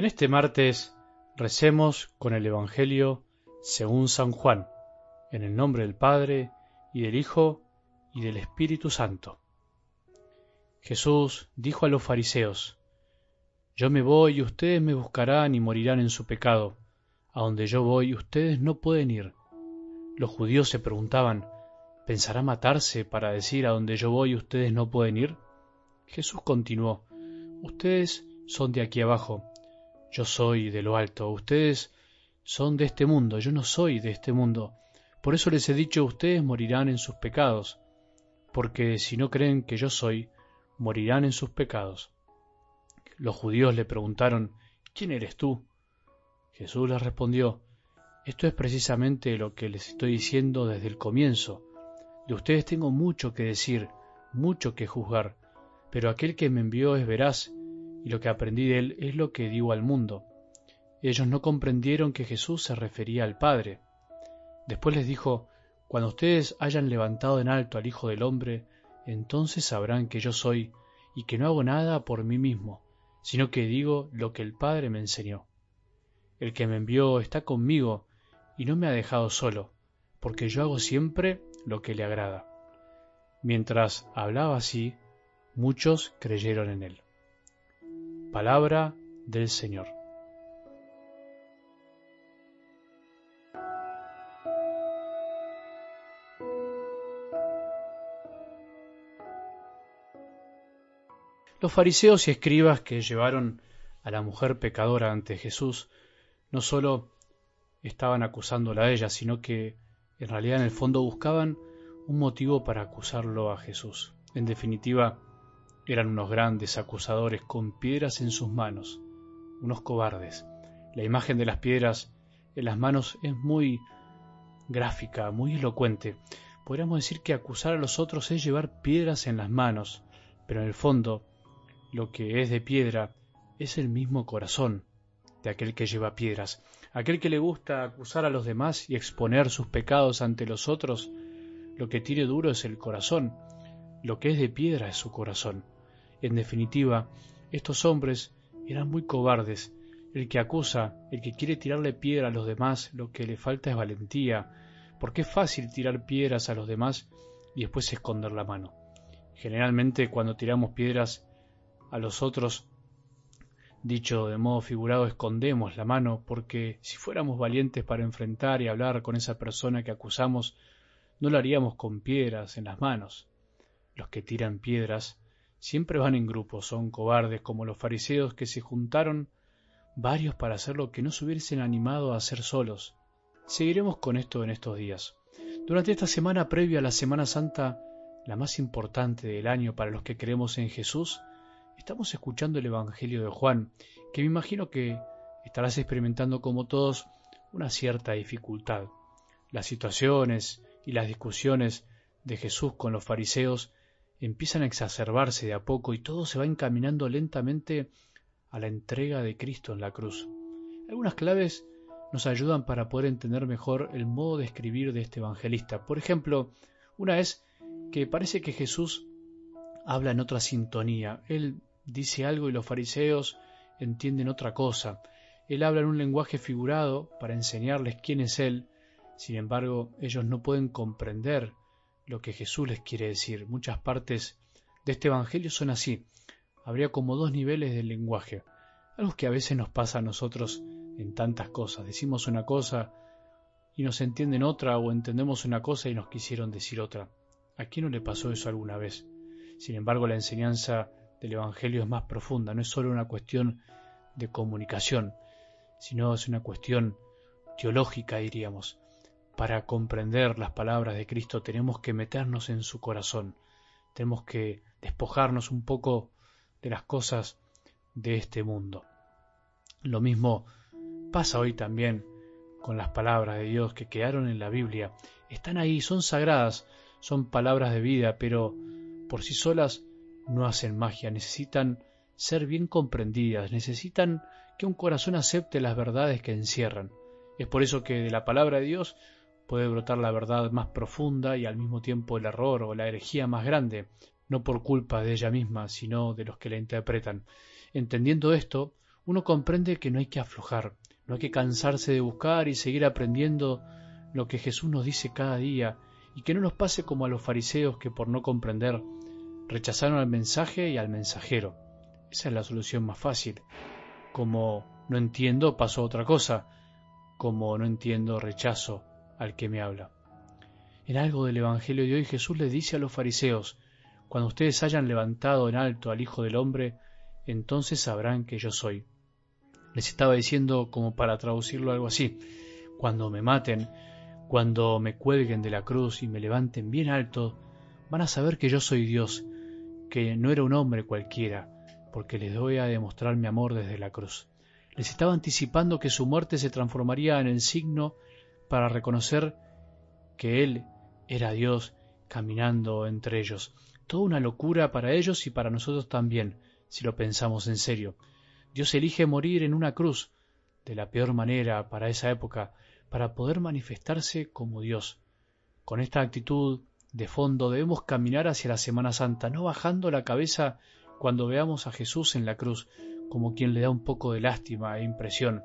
En este martes recemos con el Evangelio según San Juan, en el nombre del Padre, y del Hijo, y del Espíritu Santo. Jesús dijo a los fariseos, Yo me voy y ustedes me buscarán y morirán en su pecado. A donde yo voy ustedes no pueden ir. Los judíos se preguntaban, ¿pensará matarse para decir a donde yo voy ustedes no pueden ir? Jesús continuó, Ustedes son de aquí abajo, yo soy de lo alto, ustedes son de este mundo, yo no soy de este mundo. Por eso les he dicho, ustedes morirán en sus pecados, porque si no creen que yo soy, morirán en sus pecados. Los judíos le preguntaron, ¿quién eres tú? Jesús les respondió, esto es precisamente lo que les estoy diciendo desde el comienzo. De ustedes tengo mucho que decir, mucho que juzgar, pero aquel que me envió es veraz y lo que aprendí de él es lo que digo al mundo. Ellos no comprendieron que Jesús se refería al Padre. Después les dijo, Cuando ustedes hayan levantado en alto al Hijo del Hombre, entonces sabrán que yo soy, y que no hago nada por mí mismo, sino que digo lo que el Padre me enseñó. El que me envió está conmigo, y no me ha dejado solo, porque yo hago siempre lo que le agrada. Mientras hablaba así, muchos creyeron en él. Palabra del Señor. Los fariseos y escribas que llevaron a la mujer pecadora ante Jesús no sólo estaban acusándola a ella, sino que en realidad en el fondo buscaban un motivo para acusarlo a Jesús. En definitiva, eran unos grandes acusadores con piedras en sus manos, unos cobardes. La imagen de las piedras en las manos es muy gráfica, muy elocuente. Podríamos decir que acusar a los otros es llevar piedras en las manos, pero en el fondo lo que es de piedra es el mismo corazón de aquel que lleva piedras. Aquel que le gusta acusar a los demás y exponer sus pecados ante los otros, lo que tire duro es el corazón, lo que es de piedra es su corazón. En definitiva, estos hombres eran muy cobardes. El que acusa, el que quiere tirarle piedra a los demás, lo que le falta es valentía, porque es fácil tirar piedras a los demás y después esconder la mano. Generalmente cuando tiramos piedras a los otros, dicho de modo figurado, escondemos la mano, porque si fuéramos valientes para enfrentar y hablar con esa persona que acusamos, no lo haríamos con piedras en las manos. Los que tiran piedras Siempre van en grupo, son cobardes como los fariseos que se juntaron varios para hacer lo que no se hubiesen animado a hacer solos. Seguiremos con esto en estos días. Durante esta semana previa a la Semana Santa, la más importante del año para los que creemos en Jesús, estamos escuchando el Evangelio de Juan, que me imagino que estarás experimentando como todos una cierta dificultad. Las situaciones y las discusiones de Jesús con los fariseos empiezan a exacerbarse de a poco y todo se va encaminando lentamente a la entrega de Cristo en la cruz. Algunas claves nos ayudan para poder entender mejor el modo de escribir de este evangelista. Por ejemplo, una es que parece que Jesús habla en otra sintonía. Él dice algo y los fariseos entienden otra cosa. Él habla en un lenguaje figurado para enseñarles quién es Él. Sin embargo, ellos no pueden comprender lo que Jesús les quiere decir. Muchas partes de este Evangelio son así. Habría como dos niveles del lenguaje. Algo que a veces nos pasa a nosotros en tantas cosas. Decimos una cosa y nos entienden otra o entendemos una cosa y nos quisieron decir otra. ¿A quién no le pasó eso alguna vez? Sin embargo, la enseñanza del Evangelio es más profunda, no es solo una cuestión de comunicación, sino es una cuestión teológica, diríamos. Para comprender las palabras de Cristo tenemos que meternos en su corazón, tenemos que despojarnos un poco de las cosas de este mundo. Lo mismo pasa hoy también con las palabras de Dios que quedaron en la Biblia. Están ahí, son sagradas, son palabras de vida, pero por sí solas no hacen magia, necesitan ser bien comprendidas, necesitan que un corazón acepte las verdades que encierran. Es por eso que de la palabra de Dios puede brotar la verdad más profunda y al mismo tiempo el error o la herejía más grande, no por culpa de ella misma, sino de los que la interpretan. Entendiendo esto, uno comprende que no hay que aflojar, no hay que cansarse de buscar y seguir aprendiendo lo que Jesús nos dice cada día y que no nos pase como a los fariseos que por no comprender rechazaron al mensaje y al mensajero. Esa es la solución más fácil. Como no entiendo, paso a otra cosa. Como no entiendo, rechazo al que me habla. En algo del Evangelio de hoy Jesús le dice a los fariseos, cuando ustedes hayan levantado en alto al Hijo del Hombre, entonces sabrán que yo soy. Les estaba diciendo como para traducirlo algo así, cuando me maten, cuando me cuelguen de la cruz y me levanten bien alto, van a saber que yo soy Dios, que no era un hombre cualquiera, porque les doy a demostrar mi amor desde la cruz. Les estaba anticipando que su muerte se transformaría en el signo para reconocer que Él era Dios caminando entre ellos. Toda una locura para ellos y para nosotros también, si lo pensamos en serio. Dios elige morir en una cruz, de la peor manera para esa época, para poder manifestarse como Dios. Con esta actitud de fondo debemos caminar hacia la Semana Santa, no bajando la cabeza cuando veamos a Jesús en la cruz, como quien le da un poco de lástima e impresión,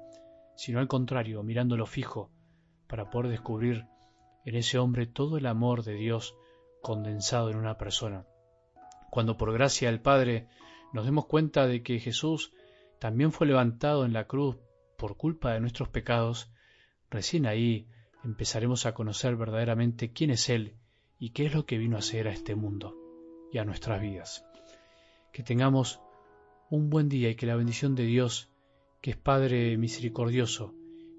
sino al contrario, mirándolo fijo, para poder descubrir en ese hombre todo el amor de Dios condensado en una persona. Cuando por gracia del Padre nos demos cuenta de que Jesús también fue levantado en la cruz por culpa de nuestros pecados, recién ahí empezaremos a conocer verdaderamente quién es Él y qué es lo que vino a hacer a este mundo y a nuestras vidas. Que tengamos un buen día y que la bendición de Dios, que es Padre misericordioso,